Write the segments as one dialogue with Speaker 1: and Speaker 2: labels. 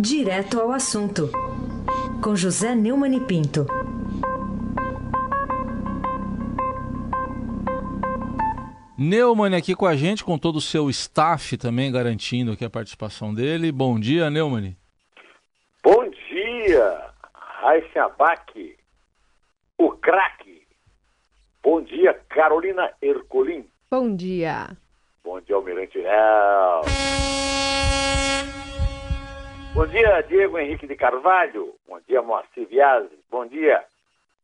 Speaker 1: Direto ao assunto, com José Neumann e Pinto.
Speaker 2: Neumann aqui com a gente, com todo o seu staff também garantindo aqui a participação dele. Bom dia, Neumann.
Speaker 3: Bom dia, Raíssa Abac, o craque. Bom dia, Carolina Ercolim.
Speaker 4: Bom dia.
Speaker 3: Bom dia, Almirante Real. Bom dia, Diego Henrique de Carvalho. Bom dia, Moacir Viazzi. Bom dia,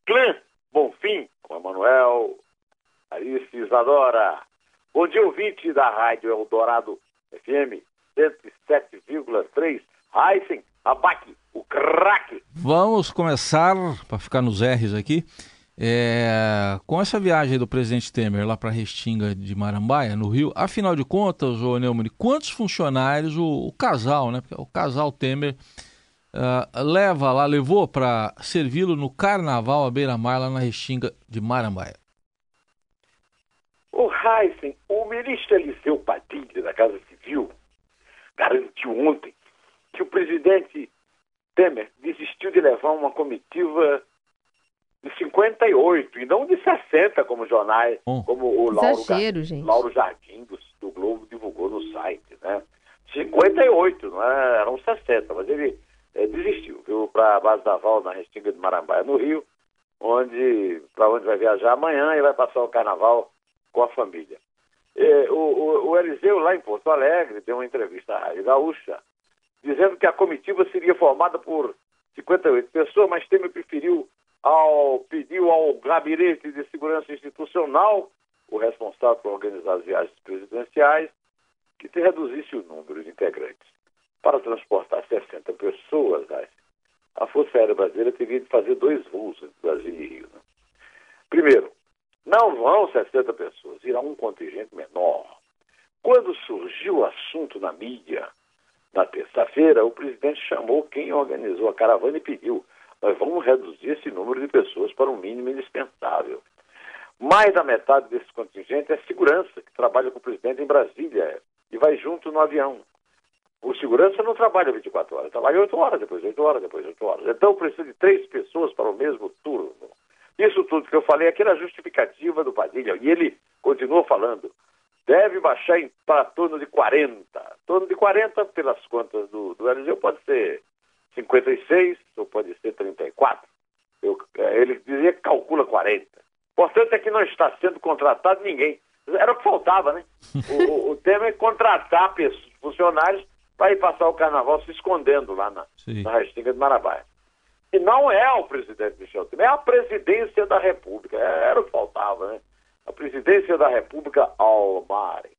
Speaker 3: Clã Bonfim, com Emanuel, Alice Isadora. Bom dia, ouvinte da Rádio Eldorado FM 107,3. Heisen, Abac, o craque.
Speaker 2: Vamos começar, para ficar nos R's aqui, é, com essa viagem do presidente Temer lá para Restinga de Marambaia, no Rio, afinal de contas, ô Neumann, quantos funcionários o, o casal, né? O casal Temer uh, leva lá, levou para servi-lo no carnaval à beira-mar lá na Restinga de Marambaia?
Speaker 3: O Heisen, o ministro Eliseu Padilha, da Casa Civil, garantiu ontem que o presidente Temer desistiu de levar uma comitiva de 58 e não de 60, como jornais, oh. como o Lauro,
Speaker 4: Exagero,
Speaker 3: Lauro Jardim do, do, Globo divulgou no site, né? 58, não é? eram 60, mas ele é, desistiu, viu, para a base naval na Restinga de Marambaia, no Rio, onde para onde vai viajar amanhã e vai passar o carnaval com a família. E, o, o, o Eliseu, lá em Porto Alegre, deu uma entrevista à Rádio Gaúcha, dizendo que a comitiva seria formada por 58 pessoas, mas Temer preferiu ao, pediu ao Gabinete de Segurança Institucional, o responsável por organizar as viagens presidenciais, que se reduzisse o número de integrantes. Para transportar 60 pessoas, a Força Aérea Brasileira teria de fazer dois voos entre Brasil e Rio. Né? Primeiro, não vão 60 pessoas, irá um contingente menor. Quando surgiu o assunto na mídia, na terça-feira, o presidente chamou quem organizou a caravana e pediu nós vamos reduzir esse número de pessoas para um mínimo indispensável. Mais da metade desse contingente é segurança, que trabalha com o presidente em Brasília e vai junto no avião. O segurança não trabalha 24 horas, trabalha 8 horas, depois 8 horas, depois 8 horas. Então precisa de três pessoas para o mesmo turno. Isso tudo que eu falei aqui era justificativa do Padilha. E ele continua falando. Deve baixar para torno de 40. Torno de 40, pelas contas do, do Eliseu, pode ser 56 ou pode ser 34. Eu, é, ele dizia que calcula 40. Portanto, é que não está sendo contratado ninguém. Era o que faltava, né? O, o tema é contratar pessoas, funcionários para ir passar o carnaval se escondendo lá na, na Restinga de Marabaia. E não é o presidente Michel Temer, é a presidência da República. É, era o que faltava, né? A presidência da República Almare.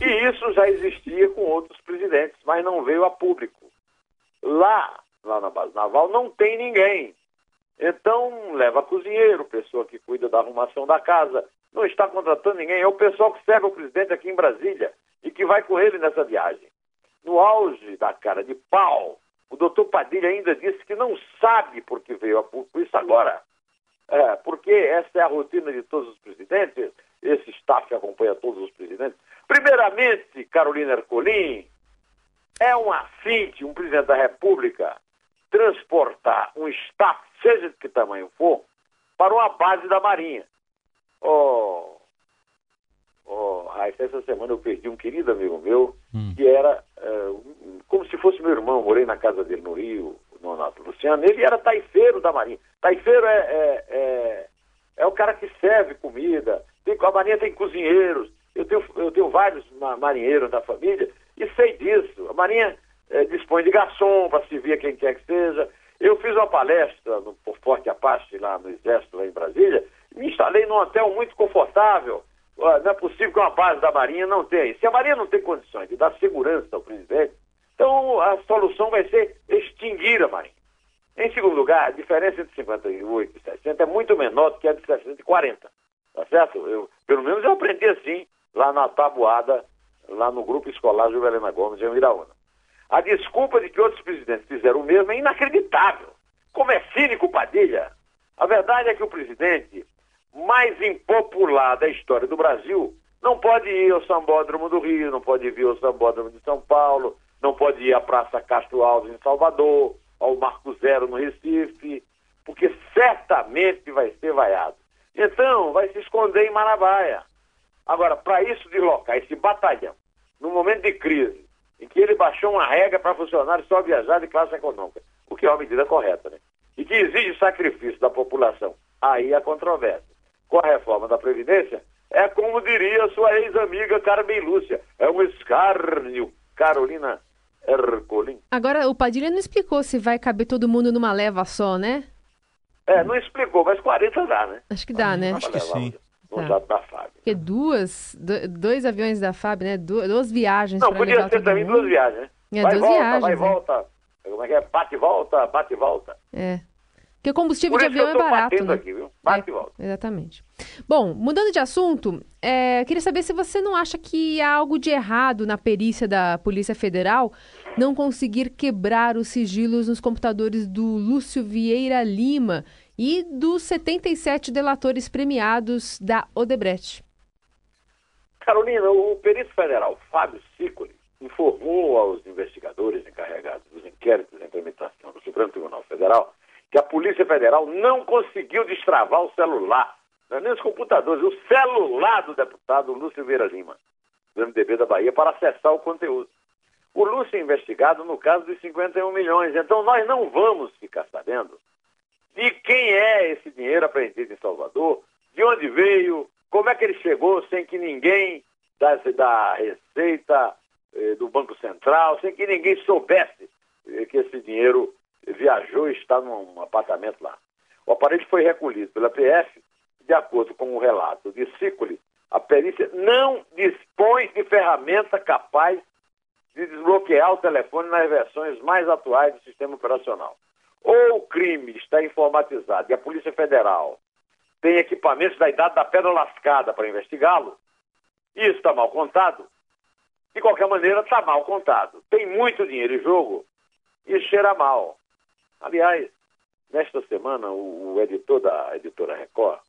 Speaker 3: E isso já existia com outros presidentes, mas não veio a público. Lá, lá na base naval, não tem ninguém. Então, leva cozinheiro, pessoa que cuida da arrumação da casa. Não está contratando ninguém. É o pessoal que serve o presidente aqui em Brasília e que vai com ele nessa viagem. No auge da cara de pau, o doutor Padilha ainda disse que não sabe por que veio a público isso agora. É, porque essa é a rotina de todos os presidentes, esse staff que acompanha todos os presidentes. Primeiramente, Carolina Ercolim, é um afinte, um presidente da República, transportar um staff, seja de que tamanho for, para uma base da Marinha. Oh, oh, essa semana eu perdi um querido amigo meu, hum. que era uh, como se fosse meu irmão, morei na casa dele no Rio, no Nonato Luciano, ele era taifeiro da Marinha. Taifeiro é, é, é, é o cara que serve comida, tem, a Marinha tem cozinheiros, eu tenho, eu tenho vários marinheiros da família, e sei disso. A Marinha é, dispõe de garçom para servir a quem quer que seja. Eu fiz uma palestra no, Forte Apache, lá no Exército, lá em Brasília, me instalei num hotel muito confortável. Não é possível que uma base da Marinha não tenha. Se a Marinha não tem condições de dar segurança ao presidente, então a solução vai ser extinguir a Marinha. Em segundo lugar, a diferença entre 58 e 60 é muito menor do que a de 60 e 40. Tá certo? Eu, pelo menos eu aprendi assim lá na tabuada lá no grupo escolar Juvelena Gomes, em Iraúna. A desculpa de que outros presidentes fizeram o mesmo é inacreditável. Como é cínico Padilha. A verdade é que o presidente mais impopular da história do Brasil não pode ir ao Sambódromo do Rio, não pode vir ao Sambódromo de São Paulo, não pode ir à Praça Castro Alves em Salvador, ao Marco Zero no Recife, porque certamente vai ser vaiado. Então, vai se esconder em Marabaia. Agora, para isso deslocar esse batalhão, no momento de crise, em que ele baixou uma regra para funcionários só viajar de classe econômica, o que é uma medida correta, né? E que exige sacrifício da população. Aí a controvérsia. Com a reforma da Previdência, é como diria sua ex-amiga Carmen Lúcia, é um escárnio. Carolina Ercolim.
Speaker 4: Agora, o Padilha não explicou se vai caber todo mundo numa leva só, né?
Speaker 3: É, não explicou, mas 40 dá, né?
Speaker 4: Acho que dá, né?
Speaker 2: Acho que sim.
Speaker 3: No tá. jato da FAB.
Speaker 4: Porque duas, dois aviões da FAB, né? Du duas viagens.
Speaker 3: Não, podia ser também mundo. duas viagens, né?
Speaker 4: É, vai duas
Speaker 3: volta,
Speaker 4: viagens.
Speaker 3: Vai
Speaker 4: é.
Speaker 3: volta. Como é que é? Bate e volta, bate e volta.
Speaker 4: É. Porque combustível de avião é barato, né?
Speaker 3: Aqui, viu? Bate
Speaker 4: é,
Speaker 3: e volta.
Speaker 4: Exatamente. Bom, mudando de assunto, é, queria saber se você não acha que há algo de errado na perícia da Polícia Federal não conseguir quebrar os sigilos nos computadores do Lúcio Vieira Lima e dos 77 delatores premiados da Odebrecht.
Speaker 3: Carolina, o perito federal Fábio Sicoli informou aos investigadores encarregados dos inquéritos em tramitação do Supremo Tribunal Federal que a Polícia Federal não conseguiu destravar o celular, não é nem os computadores, o celular do deputado Lúcio Vieira Lima, do MDB da Bahia, para acessar o conteúdo. O Lúcio é investigado no caso dos 51 milhões, então nós não vamos ficar sabendo de quem é esse dinheiro apreendido em Salvador, de onde veio, como é que ele chegou sem que ninguém da, da Receita, eh, do Banco Central, sem que ninguém soubesse eh, que esse dinheiro viajou e está num apartamento lá. O aparelho foi recolhido pela PF, de acordo com o relato de Cicoli, a perícia não dispõe de ferramenta capaz de desbloquear o telefone nas versões mais atuais do sistema operacional. Ou o crime está informatizado e a Polícia Federal tem equipamentos da idade da pedra lascada para investigá-lo, isso está mal contado. De qualquer maneira, está mal contado. Tem muito dinheiro em jogo e cheira mal. Aliás, nesta semana, o, o editor da editora Record,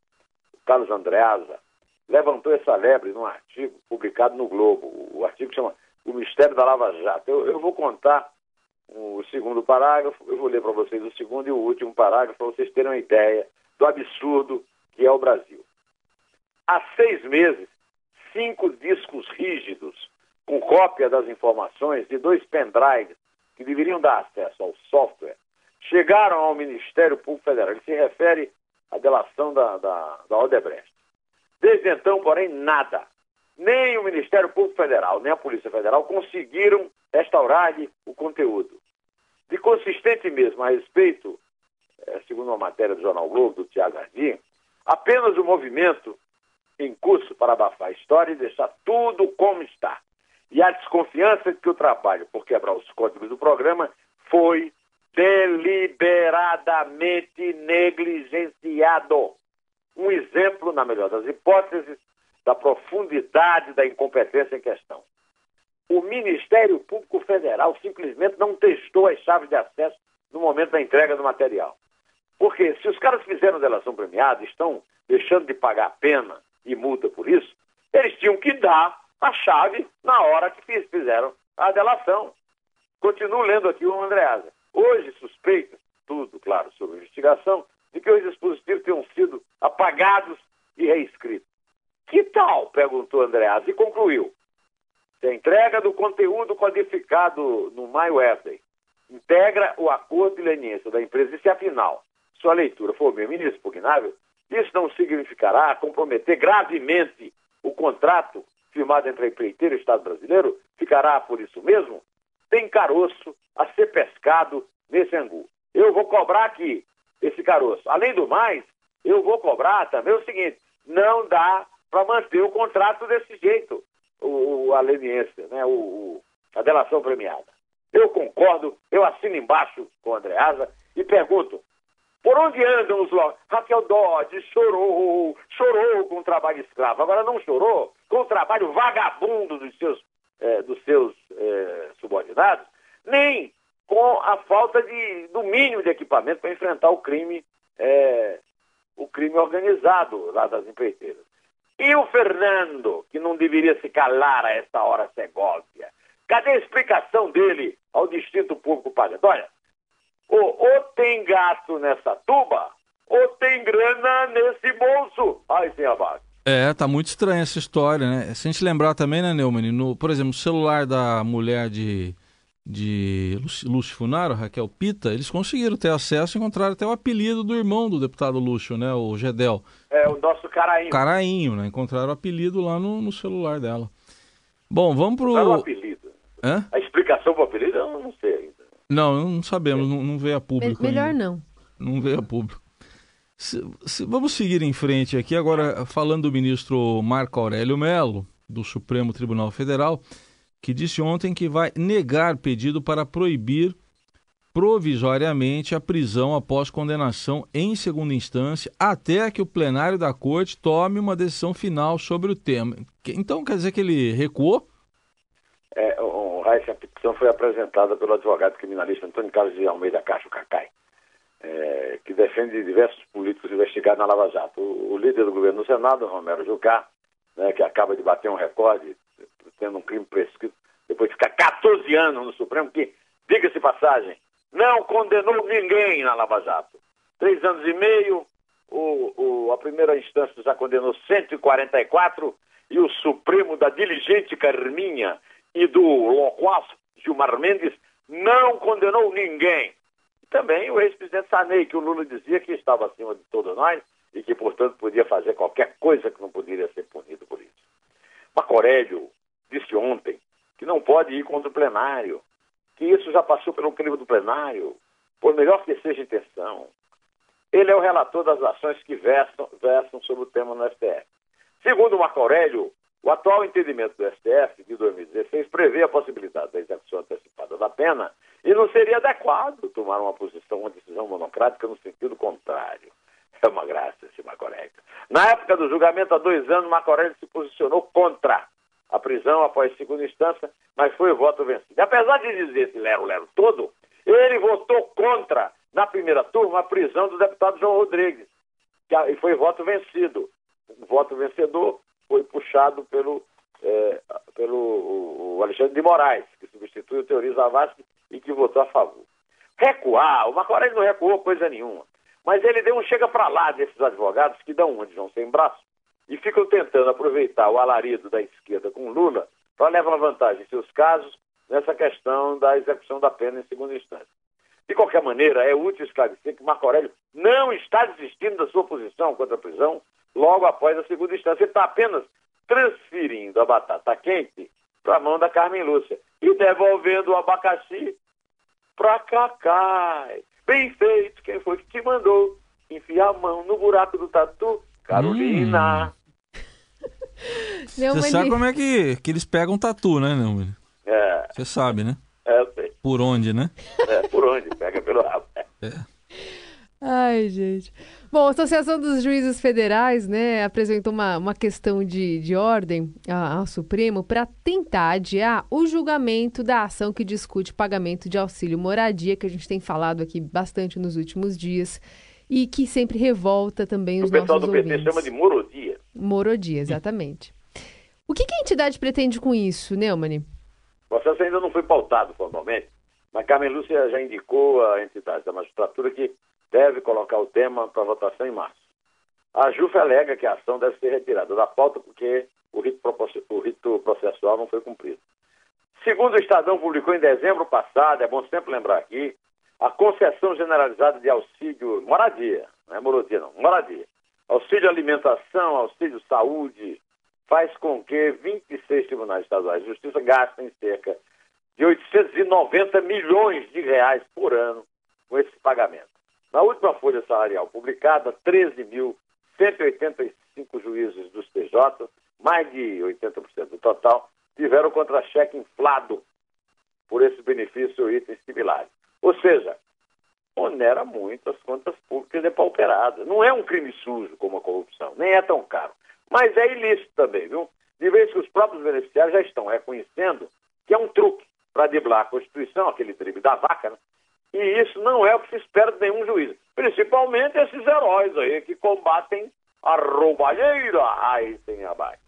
Speaker 3: Carlos Andreasa, levantou essa lebre num artigo publicado no Globo. O artigo chama O Mistério da Lava Jato. Eu, eu vou contar o segundo parágrafo, eu vou ler para vocês o segundo e o último parágrafo para vocês terem uma ideia do absurdo que é o Brasil. Há seis meses, cinco discos rígidos com cópia das informações de dois pendrives que deveriam dar acesso ao software chegaram ao Ministério Público Federal. Ele se refere à delação da, da, da Odebrecht. Desde então, porém, nada. Nem o Ministério Público Federal, nem a Polícia Federal conseguiram restaurar o conteúdo. De consistente mesmo a respeito, eh, segundo uma matéria do Jornal Globo, do Tiago Ardim, apenas o movimento em curso para abafar a história e deixar tudo como está. E a desconfiança de que o trabalho por quebrar os códigos do programa foi deliberadamente negligenciado. Um exemplo, na melhor das hipóteses, da profundidade da incompetência em questão. O Ministério Público Federal simplesmente não testou as chaves de acesso no momento da entrega do material. Porque se os caras fizeram delação premiada, estão deixando de pagar pena e multa por isso, eles tinham que dar a chave na hora que fizeram a delação. Continuo lendo aqui o Andreasa. Hoje suspeita, tudo claro sobre investigação, de que os dispositivos tenham sido apagados e reescritos. Que tal? perguntou Andreas e concluiu. Se a entrega do conteúdo codificado no MyWebday integra o acordo de leniência da empresa e se afinal sua leitura for bem inexpugnável, isso não significará comprometer gravemente o contrato firmado entre a empreiteira e o Estado brasileiro? Ficará por isso mesmo? Tem caroço a ser pescado nesse angu. Eu vou cobrar aqui esse caroço. Além do mais, eu vou cobrar também o seguinte: não dá para manter o contrato desse jeito, o, a leniência, né, o, o, a delação premiada. Eu concordo, eu assino embaixo com o Andreasa e pergunto: por onde andam os lobos? Raquel Dodge chorou, chorou com o trabalho escravo. Agora não chorou com o trabalho vagabundo dos seus, eh, dos seus eh, subordinados, nem com a falta de, do mínimo de equipamento para enfrentar o crime, eh, o crime organizado lá das empreiteiras. E o Fernando, que não deveria se calar a essa hora Segóvia? Cadê a explicação dele ao distinto público pagando? Olha, ou, ou tem gato nessa tuba, ou tem grana nesse bolso. Ai, sem abaixo.
Speaker 2: É, tá muito estranha essa história, né? Se a gente lembrar também, né, Neumann, no, por exemplo, o celular da mulher de, de Lúcio Funaro, Raquel Pita, eles conseguiram ter acesso e encontraram até o apelido do irmão do deputado Lúcio, né, o Gedel.
Speaker 3: É, o nosso Carainho.
Speaker 2: Carainho, né? Encontraram o apelido lá no, no celular dela. Bom, vamos pro...
Speaker 3: Não é o apelido.
Speaker 2: Hã?
Speaker 3: A explicação pro apelido eu não sei ainda.
Speaker 2: Não, não sabemos, não, não veio a público
Speaker 4: Me melhor
Speaker 2: ainda.
Speaker 4: não.
Speaker 2: Não veio a público. Se, se, vamos seguir em frente aqui, agora falando do ministro Marco Aurélio Melo, do Supremo Tribunal Federal, que disse ontem que vai negar pedido para proibir provisoriamente a prisão após condenação em segunda instância, até que o plenário da corte tome uma decisão final sobre o tema. Então quer dizer que ele recuou?
Speaker 3: É, o, essa petição foi apresentada pelo advogado criminalista Antônio Carlos de Almeida Cacho Cacai, é, que defende diversos políticos investigados na Lava Jato. O, o líder do governo no Senado, Romero Jucá, né, que acaba de bater um recorde, tendo um crime prescrito, depois de ficar 14 anos no Supremo, que, diga-se passagem, não condenou ninguém na Lava Jato. Três anos e meio, o, o, a primeira instância já condenou 144 e o Supremo da diligente Carminha e do loquaz Gilmar Mendes não condenou ninguém. Também o ex-presidente Sarney, que o Lula dizia que estava acima de todos nós e que, portanto, podia fazer qualquer coisa que não poderia ser punido por isso. Marco Aurélio disse ontem que não pode ir contra o plenário, que isso já passou pelo crivo do plenário, por melhor que seja a intenção. Ele é o relator das ações que versam, versam sobre o tema no STF. Segundo Marco Aurélio, o atual entendimento do STF de 2016 prevê a possibilidade da execução antecipada da pena e não seria adequado tomar uma posição, uma decisão monocrática no sentido contrário. É uma graça esse Marco Aurélio. Na época do julgamento, há dois anos, Marco Aurélio se posicionou contra a prisão após segunda instância, mas foi o voto vencido. Apesar de dizer esse lero-lero todo, ele votou contra, na primeira turma, a prisão do deputado João Rodrigues, e foi voto vencido. O voto vencedor foi puxado pelo, é, pelo Alexandre de Moraes, que substitui o Teori Zavascki e que votou a favor. Recuar, o Marco Aurélio não recuou coisa nenhuma, mas ele deu um chega para lá desses advogados que dão uma de João sem braço e ficam tentando aproveitar o alarido da esquerda com Lula para levar vantagem em seus casos nessa questão da execução da pena em segunda instância. De qualquer maneira, é útil esclarecer que Marco Aurélio não está desistindo da sua posição contra a prisão logo após a segunda instância. Ele está apenas transferindo a batata quente para a mão da Carmen Lúcia e devolvendo o abacaxi para Cacai. Bem feito, quem foi que te mandou enfiar a mão no buraco do tatu? Carolina. Hum.
Speaker 2: Você sabe como é que, que eles pegam tatu, né, Neumann?
Speaker 3: É.
Speaker 2: Você sabe, né?
Speaker 3: É, eu sei.
Speaker 2: Por onde, né?
Speaker 3: É, por onde? Pega pelo rabo.
Speaker 2: É.
Speaker 4: Ai, gente. Bom, a Associação dos Juízes Federais, né, apresentou uma, uma questão de, de ordem ao Supremo para tentar adiar o julgamento da ação que discute pagamento de auxílio moradia, que a gente tem falado aqui bastante nos últimos dias e que sempre revolta também os
Speaker 3: o pessoal
Speaker 4: nossos
Speaker 3: do PT
Speaker 4: ouvintes.
Speaker 3: chama de morodia.
Speaker 4: Morodia, exatamente. O que, que a entidade pretende com isso, Neumann?
Speaker 3: O processo ainda não foi pautado formalmente, mas Carmen Lúcia já indicou à entidade da magistratura que deve colocar o tema para votação em março. A JUF alega que a ação deve ser retirada da pauta porque o rito, o rito processual não foi cumprido. Segundo o Estadão publicou em dezembro passado, é bom sempre lembrar aqui, a concessão generalizada de auxílio moradia, não é moradia não, moradia. Auxílio alimentação, auxílio saúde, faz com que 26 tribunais estaduais de justiça gastem cerca de 890 milhões de reais por ano com esse pagamento. Na última folha salarial publicada, 13.185 juízes dos TJ, mais de 80% do total, tiveram contra-cheque inflado por esse benefício ou itens similares. Ou seja, onera muito as contas públicas depauperadas. Não é um crime sujo como a corrupção, nem é tão caro. Mas é ilícito também, viu? De vez que os próprios beneficiários já estão reconhecendo que é um truque para driblar a Constituição, aquele drible da vaca, né? E isso não é o que se espera de nenhum juiz. Principalmente esses heróis aí que combatem a roubalheira. Aí tem abaixo.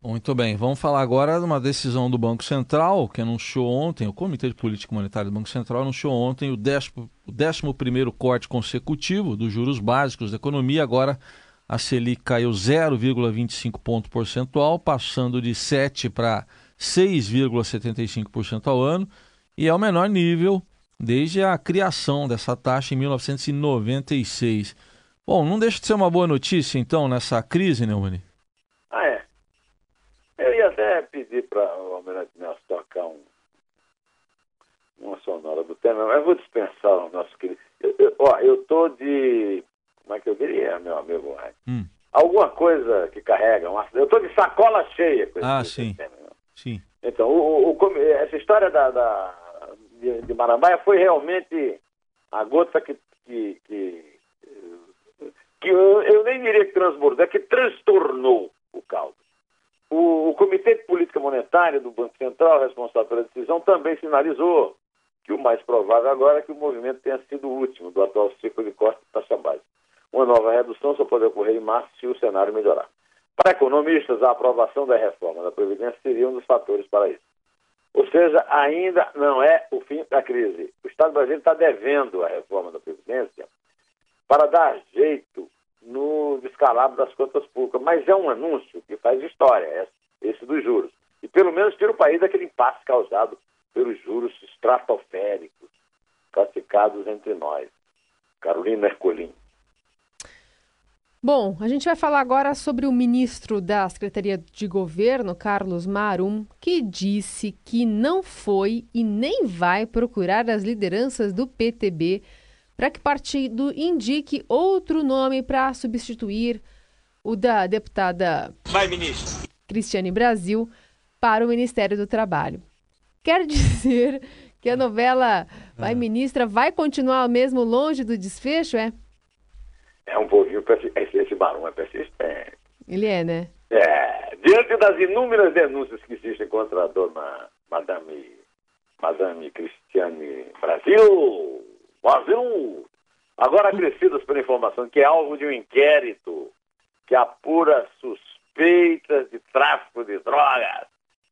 Speaker 2: Muito bem, vamos falar agora de uma decisão do Banco Central, que anunciou ontem, o Comitê de Política Monetária do Banco Central anunciou ontem o 11 primeiro corte consecutivo dos juros básicos da economia. Agora a Selic caiu 0,25 ponto percentual, passando de 7 para 6,75% ao ano, e é o menor nível desde a criação dessa taxa em 1996. Bom, não deixa de ser uma boa notícia, então, nessa crise, Neumann?
Speaker 3: Ah, é. Eu ia até pedir para o Almirante Nelson tocar um, uma sonora do tema, mas vou dispensar o nosso querido. Eu, eu, ó, eu tô de. Como é que eu diria, meu amigo? Hum. Alguma coisa que carrega. Uma, eu tô de sacola cheia com
Speaker 2: esse, ah, sim. Tema, sim.
Speaker 3: Então, o, o, essa história da, da de, de, Marambaia foi realmente a gota que. que, que, que eu, eu, nem diria que transbordou, é que transtornou o caldo. O, o, Comitê de Política Monetária do Banco Central, responsável pela decisão, também sinalizou que o mais provável agora é que o movimento tenha sido o último do atual ciclo de corte de taxa básica. Uma nova redução só pode ocorrer em março se o cenário melhorar. Para economistas, a aprovação da reforma da Previdência seria um dos fatores para isso. Ou seja, ainda não é o fim da crise. O Estado brasileiro está devendo a reforma da Previdência para dar jeito no descalabro das contas públicas. Mas é um anúncio que faz história, esse dos juros. E pelo menos tira o país daquele impasse causado pelos juros estratosféricos praticados entre nós. Carolina Ercolim.
Speaker 4: Bom, a gente vai falar agora sobre o ministro da Secretaria de Governo, Carlos Marum, que disse que não foi e nem vai procurar as lideranças do PTB para que o partido indique outro nome para substituir o da deputada vai, ministro. Cristiane Brasil para o Ministério do Trabalho. Quer dizer que a novela Vai ah. Ministra vai continuar mesmo longe do desfecho, é?
Speaker 3: É um pouquinho esse, esse barão é persistente.
Speaker 4: Ele é, né?
Speaker 3: É. Diante das inúmeras denúncias que existem contra a dona Madame, Madame Cristiane Brasil, Brasil, agora acrescidas pela informação que é alvo de um inquérito que apura suspeitas de tráfico de drogas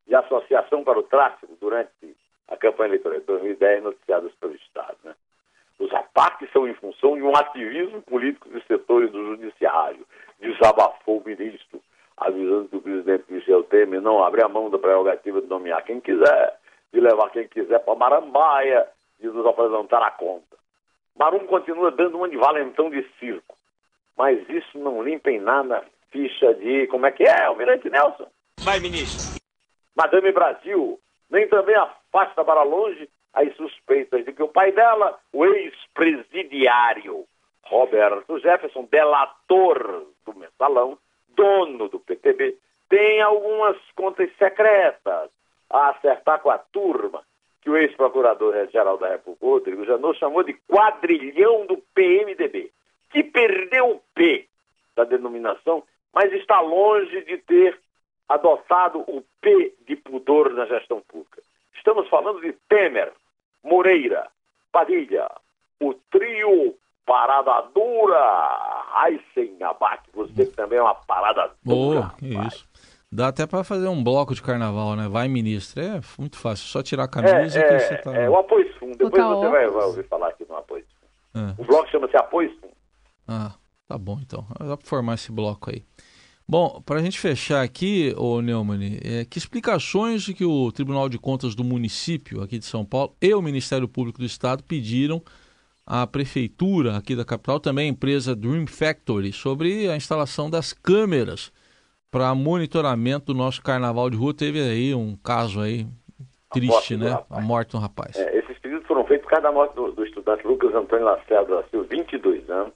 Speaker 3: e associação para o tráfico durante a campanha eleitoral de 2010 noticiadas pelo Estado. Né? Os ataques são em função de um ativismo político dos setores do judiciário, desabafou o ministro, avisando que o presidente Michel Temer não abre a mão da prerrogativa de nomear quem quiser, de levar quem quiser para Marambaia, de nos apresentar a conta. Marum continua dando uma de valentão de circo, mas isso não limpa em nada a ficha de. Como é que é, Almirante Nelson?
Speaker 5: Vai, ministro.
Speaker 3: Madame Brasil, nem também afasta para longe as suspeitas de que o pai dela, o ex-presidiário Roberto Jefferson, delator do mensalão, dono do PTB, tem algumas contas secretas a acertar com a turma que o ex-procurador-geral da República, Rodrigo Janot, chamou de quadrilhão do PMDB, que perdeu o P da denominação, mas está longe de ter adotado o P de pudor na gestão pública. Estamos falando de Temer, Moreira, Padilha, o trio Parada Dura, sem Abac, você também é uma parada dura.
Speaker 2: Oh, isso. Dá até para fazer um bloco de carnaval, né? Vai, ministro. É muito fácil. Só tirar a camisa é,
Speaker 3: que é,
Speaker 2: você tá.
Speaker 3: É, o apoio fundo. Depois você vai, vai, ouvir falar aqui no apoio fundo. É. O bloco chama-se apoio fundo.
Speaker 2: Ah, tá bom então. Dá para formar esse bloco aí. Bom, para a gente fechar aqui, ô Neumann, é, que explicações de que o Tribunal de Contas do município aqui de São Paulo e o Ministério Público do Estado pediram à prefeitura aqui da capital, também a empresa Dream Factory, sobre a instalação das câmeras para monitoramento do nosso carnaval de rua. Teve aí um caso aí triste, né? A morte de um rapaz.
Speaker 3: É, esses pedidos foram feitos por causa da morte do, do estudante Lucas Antônio Lacerda Silva, 22 anos,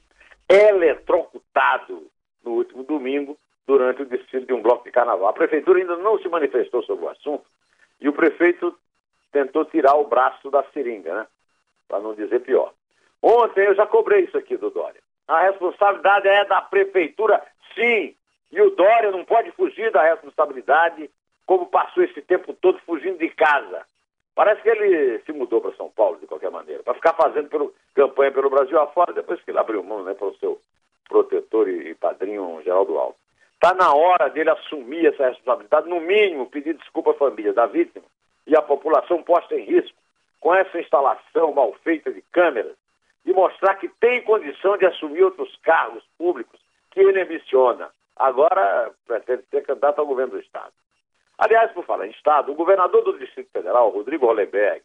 Speaker 3: eletrocutado no último domingo durante o desfile de um bloco de carnaval. A prefeitura ainda não se manifestou sobre o assunto e o prefeito tentou tirar o braço da seringa, né? Para não dizer pior. Ontem eu já cobrei isso aqui do Dória. A responsabilidade é da prefeitura, sim. E o Dória não pode fugir da responsabilidade, como passou esse tempo todo fugindo de casa. Parece que ele se mudou para São Paulo, de qualquer maneira, para ficar fazendo pelo, campanha pelo Brasil afora, depois que ele abriu mão né, para o seu protetor e, e padrinho Geraldo Alves. Está na hora dele assumir essa responsabilidade, no mínimo pedir desculpa à família da vítima e à população posta em risco com essa instalação mal feita de câmeras e mostrar que tem condição de assumir outros cargos públicos que ele ambiciona. Agora pretende ser candidato ao governo do Estado. Aliás, por falar em Estado, o governador do Distrito Federal, Rodrigo Hollenberg,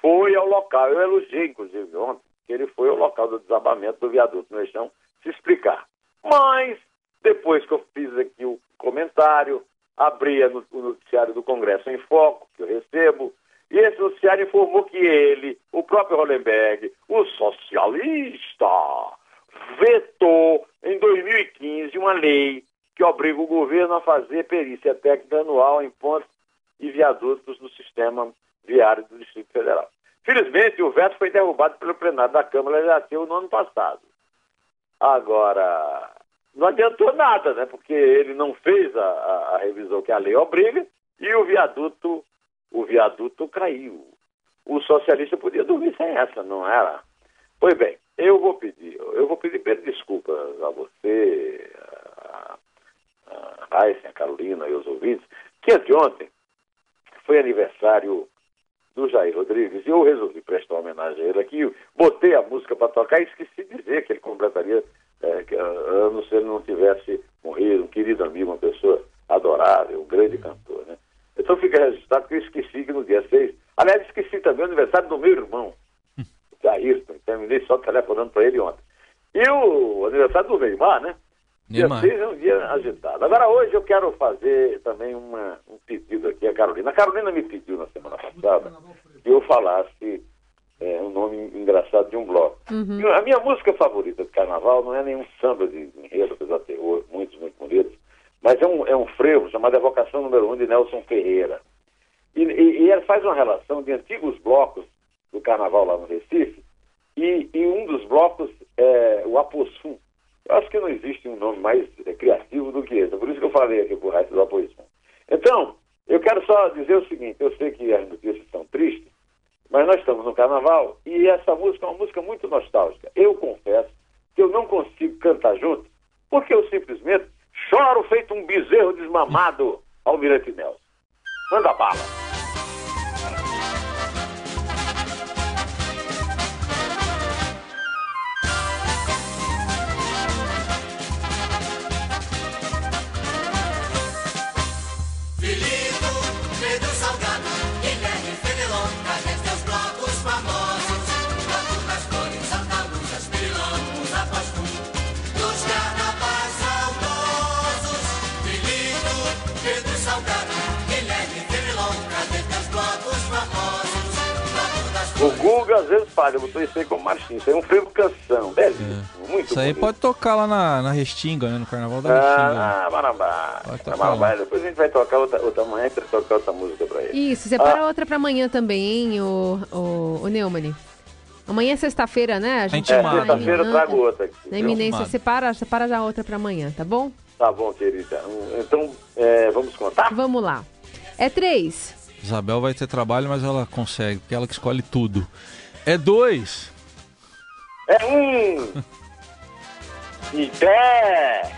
Speaker 3: foi ao local. Eu elogiei, inclusive, ontem, que ele foi ao local do desabamento do viaduto no Eixão se explicar. Mas, depois que eu fiz aqui o comentário, abri o noticiário do Congresso em Foco, que eu recebo, e esse noticiário informou que ele, o próprio Hollenberg, o socialista, vetou em 2015 uma lei que obriga o governo a fazer perícia técnica anual em pontes e viadutos do sistema viário do Distrito Federal. Felizmente, o veto foi derrubado pelo plenário da Câmara Legislativa no ano passado. Agora, não adiantou nada, né? Porque ele não fez a, a, a revisão que a lei obriga e o viaduto, o viaduto caiu. O socialista podia dormir sem essa, não era? Pois bem, eu vou pedir, eu vou pedir desculpas a você, a, a a Carolina e os ouvintes, que anteontem foi aniversário do Jair Rodrigues, e eu resolvi prestar homenagem a ele aqui, botei a música para tocar e esqueci de dizer que ele completaria é, que, anos se ele não tivesse morrido, um querido amigo, uma pessoa adorável, um grande cantor, né? Então fica registrado que eu esqueci que no dia 6, aliás, esqueci também o aniversário do meu irmão, o Ayrton, terminei só telefonando para ele ontem. E o aniversário do Neymar, né? Neymar. Dia 6 é um dia agitado. Agora, hoje eu quero fazer também uma, um pedido aqui a Carolina. A Carolina me pediu na semana passada que eu falasse é, um nome engraçado de um bloco. Uhum. A minha música favorita de carnaval não é nenhum samba de enredo, apesar de ter muitos, muito bonitos, mas é um, é um frevo chamado Evocação Número 1 um de Nelson Ferreira. E, e, e ele faz uma relação de antigos blocos do carnaval lá no Recife, e, e um dos blocos é o Apossum, eu acho que não existe um nome mais é, criativo do que esse. Por isso que eu falei aqui por resto do apoição. Então, eu quero só dizer o seguinte: eu sei que as notícias são tristes, mas nós estamos no carnaval e essa música é uma música muito nostálgica. Eu confesso que eu não consigo cantar junto, porque eu simplesmente choro feito um bezerro desmamado ao Mirante Nelson. Manda bala. Marchinha. Isso aí é um frevo canção, belíssimo, é. muito
Speaker 2: Isso aí
Speaker 3: bonito.
Speaker 2: pode tocar lá na, na Restinga, né? No Carnaval da
Speaker 3: ah,
Speaker 2: Restinga.
Speaker 3: Ah, Marambá. Marambá. Depois a gente vai tocar outra, outra manhã para tocar outra música pra ele.
Speaker 4: Isso, separa ah. outra pra amanhã também, hein, o, o, o Neumann. Amanhã é sexta-feira, né?
Speaker 3: A gente é, sexta-feira eu trago outra aqui.
Speaker 4: Na iminência, separa, separa já outra pra amanhã, tá bom?
Speaker 3: Tá bom, querida. Então, é, vamos contar?
Speaker 4: Vamos lá. É três.
Speaker 2: Isabel vai ter trabalho, mas ela consegue, porque ela que escolhe tudo. É dois.
Speaker 3: É um. e pé.